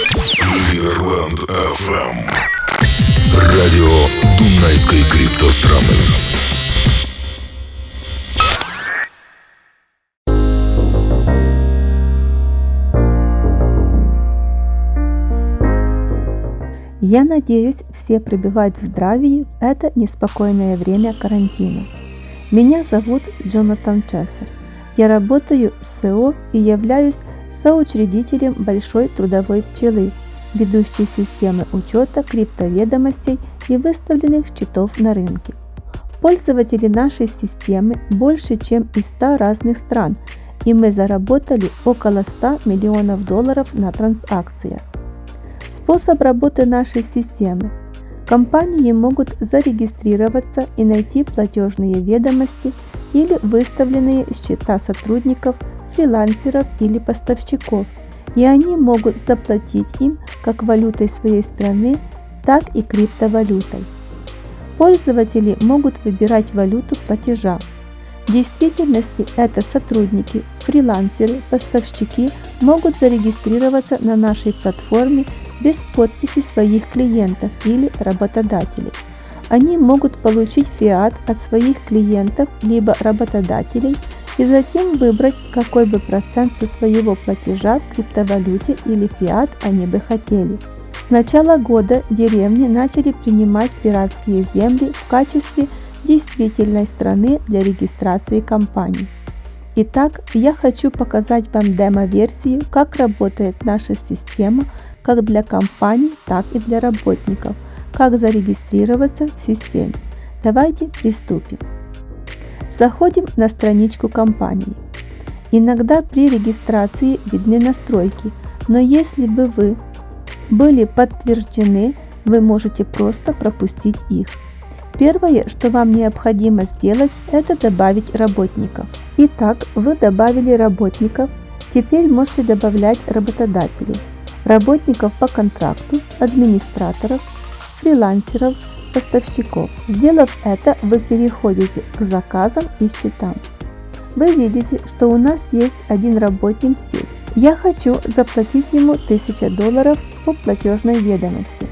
Лидерланд FM. Радио Дунайской криптостраны. Я надеюсь, все пребывают в здравии в это неспокойное время карантина. Меня зовут Джонатан Чессер. Я работаю с СО и являюсь соучредителем Большой трудовой пчелы, ведущей системы учета криптоведомостей и выставленных счетов на рынке. Пользователи нашей системы больше, чем из 100 разных стран, и мы заработали около 100 миллионов долларов на транзакциях. Способ работы нашей системы. Компании могут зарегистрироваться и найти платежные ведомости или выставленные счета сотрудников, фрилансеров или поставщиков, и они могут заплатить им как валютой своей страны, так и криптовалютой. Пользователи могут выбирать валюту платежа. В действительности это сотрудники, фрилансеры, поставщики могут зарегистрироваться на нашей платформе без подписи своих клиентов или работодателей. Они могут получить фиат от своих клиентов либо работодателей и затем выбрать, какой бы процент со своего платежа в криптовалюте или фиат они бы хотели. С начала года деревни начали принимать пиратские земли в качестве действительной страны для регистрации компаний. Итак, я хочу показать вам демо-версию, как работает наша система как для компаний, так и для работников, как зарегистрироваться в системе. Давайте приступим. Заходим на страничку компании. Иногда при регистрации видны настройки, но если бы вы были подтверждены, вы можете просто пропустить их. Первое, что вам необходимо сделать, это добавить работников. Итак, вы добавили работников, теперь можете добавлять работодателей работников по контракту, администраторов, фрилансеров, поставщиков. Сделав это, вы переходите к заказам и счетам. Вы видите, что у нас есть один работник здесь. Я хочу заплатить ему 1000 долларов по платежной ведомости.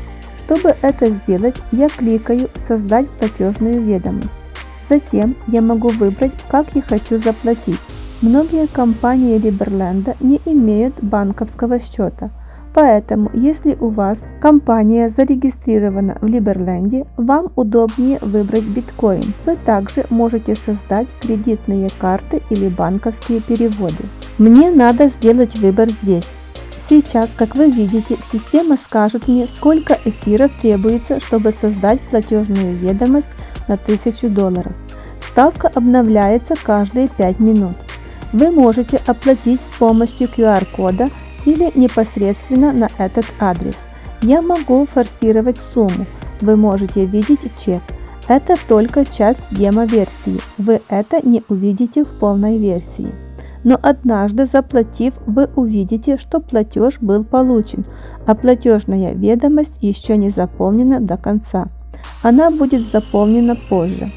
Чтобы это сделать, я кликаю «Создать платежную ведомость». Затем я могу выбрать, как я хочу заплатить. Многие компании Либерленда не имеют банковского счета, Поэтому, если у вас компания зарегистрирована в Либерленде, вам удобнее выбрать биткоин. Вы также можете создать кредитные карты или банковские переводы. Мне надо сделать выбор здесь. Сейчас, как вы видите, система скажет мне, сколько эфиров требуется, чтобы создать платежную ведомость на 1000 долларов. Ставка обновляется каждые 5 минут. Вы можете оплатить с помощью QR-кода или непосредственно на этот адрес. Я могу форсировать сумму. Вы можете видеть чек. Это только часть демо-версии. Вы это не увидите в полной версии. Но однажды заплатив, вы увидите, что платеж был получен, а платежная ведомость еще не заполнена до конца. Она будет заполнена позже.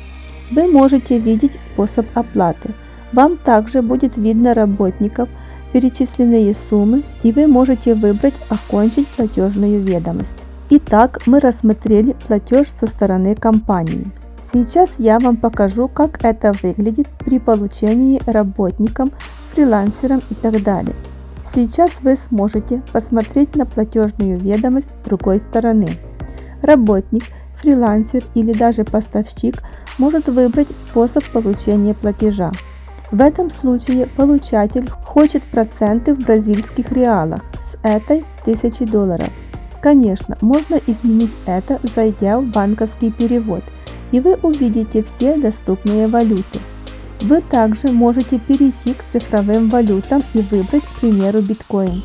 Вы можете видеть способ оплаты. Вам также будет видно работников, перечисленные суммы и вы можете выбрать «Окончить платежную ведомость». Итак, мы рассмотрели платеж со стороны компании. Сейчас я вам покажу, как это выглядит при получении работникам, фрилансерам и так далее. Сейчас вы сможете посмотреть на платежную ведомость с другой стороны. Работник, фрилансер или даже поставщик может выбрать способ получения платежа. В этом случае получатель хочет проценты в бразильских реалах с этой 1000 долларов. Конечно, можно изменить это, зайдя в банковский перевод, и вы увидите все доступные валюты. Вы также можете перейти к цифровым валютам и выбрать, к примеру, биткоин.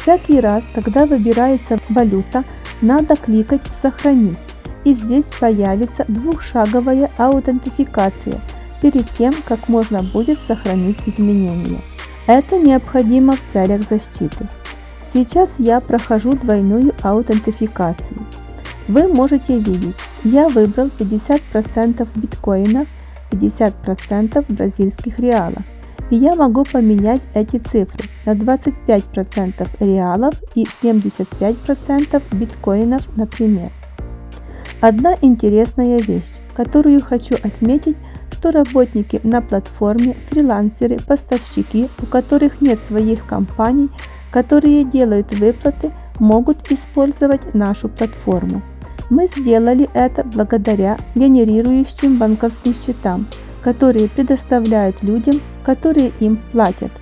Всякий раз, когда выбирается валюта, надо кликать «Сохранить», и здесь появится двухшаговая аутентификация – перед тем, как можно будет сохранить изменения. Это необходимо в целях защиты. Сейчас я прохожу двойную аутентификацию. Вы можете видеть, я выбрал 50% биткоина, 50% бразильских реалов. И я могу поменять эти цифры на 25% реалов и 75% биткоинов, например. Одна интересная вещь, которую хочу отметить, что работники на платформе, фрилансеры, поставщики, у которых нет своих компаний, которые делают выплаты, могут использовать нашу платформу. Мы сделали это благодаря генерирующим банковским счетам, которые предоставляют людям, которые им платят.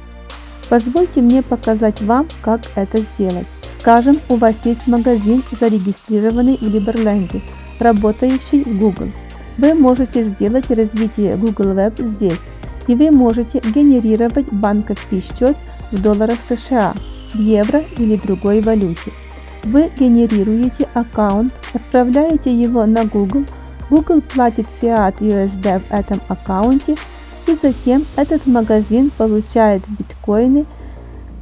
Позвольте мне показать вам, как это сделать. Скажем, у вас есть магазин, зарегистрированный в Либерленде, работающий в Google. Вы можете сделать развитие Google Web здесь, и вы можете генерировать банковский счет в долларах США, в евро или другой валюте. Вы генерируете аккаунт, отправляете его на Google, Google платит Fiat USD в этом аккаунте, и затем этот магазин получает биткоины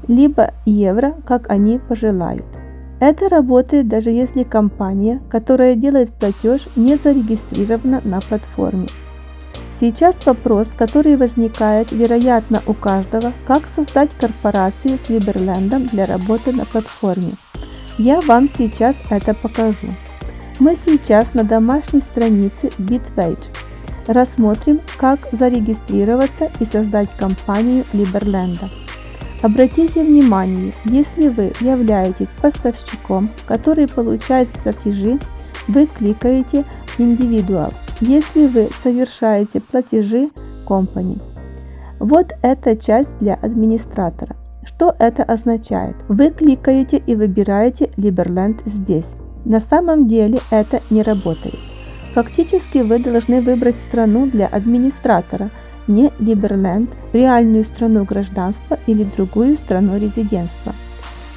либо евро, как они пожелают. Это работает даже если компания, которая делает платеж, не зарегистрирована на платформе. Сейчас вопрос, который возникает, вероятно, у каждого, как создать корпорацию с Либерлендом для работы на платформе. Я вам сейчас это покажу. Мы сейчас на домашней странице Bitwage. Рассмотрим, как зарегистрироваться и создать компанию Либерленда. Обратите внимание, если вы являетесь поставщиком, который получает платежи, вы кликаете «Индивидуал». Если вы совершаете платежи Company. Вот эта часть для администратора. Что это означает? Вы кликаете и выбираете Liberland здесь. На самом деле это не работает. Фактически вы должны выбрать страну для администратора, не Liberland, реальную страну гражданства или другую страну резидентства.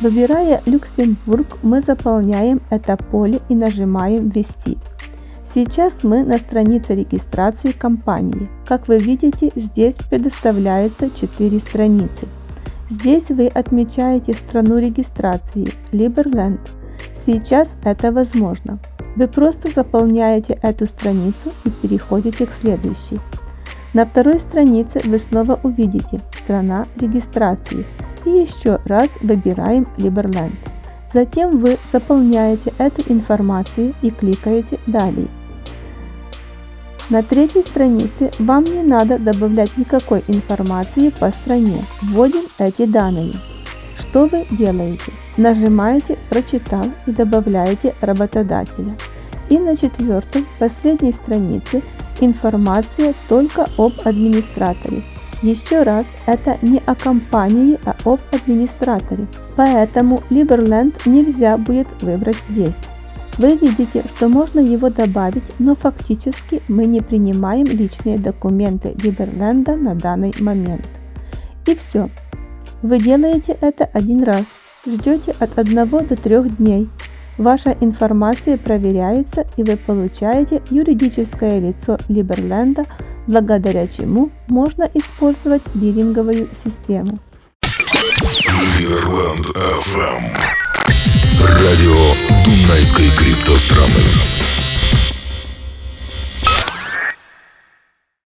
Выбирая Люксембург, мы заполняем это поле и нажимаем «Ввести». Сейчас мы на странице регистрации компании. Как вы видите, здесь предоставляется 4 страницы. Здесь вы отмечаете страну регистрации Liberland. Сейчас это возможно. Вы просто заполняете эту страницу и переходите к следующей. На второй странице вы снова увидите «Страна регистрации» и еще раз выбираем Liberland. Затем вы заполняете эту информацию и кликаете «Далее». На третьей странице вам не надо добавлять никакой информации по стране. Вводим эти данные. Что вы делаете? Нажимаете «Прочитал» и добавляете работодателя. И на четвертой, последней странице информация только об администраторе. Еще раз, это не о компании, а об администраторе. Поэтому Liberland нельзя будет выбрать здесь. Вы видите, что можно его добавить, но фактически мы не принимаем личные документы Либерленда на данный момент. И все. Вы делаете это один раз, ждете от 1 до 3 дней. Ваша информация проверяется и вы получаете юридическое лицо Либерленда, благодаря чему можно использовать биллинговую систему. Либерленд FM. Радио Дунайской криптостраны.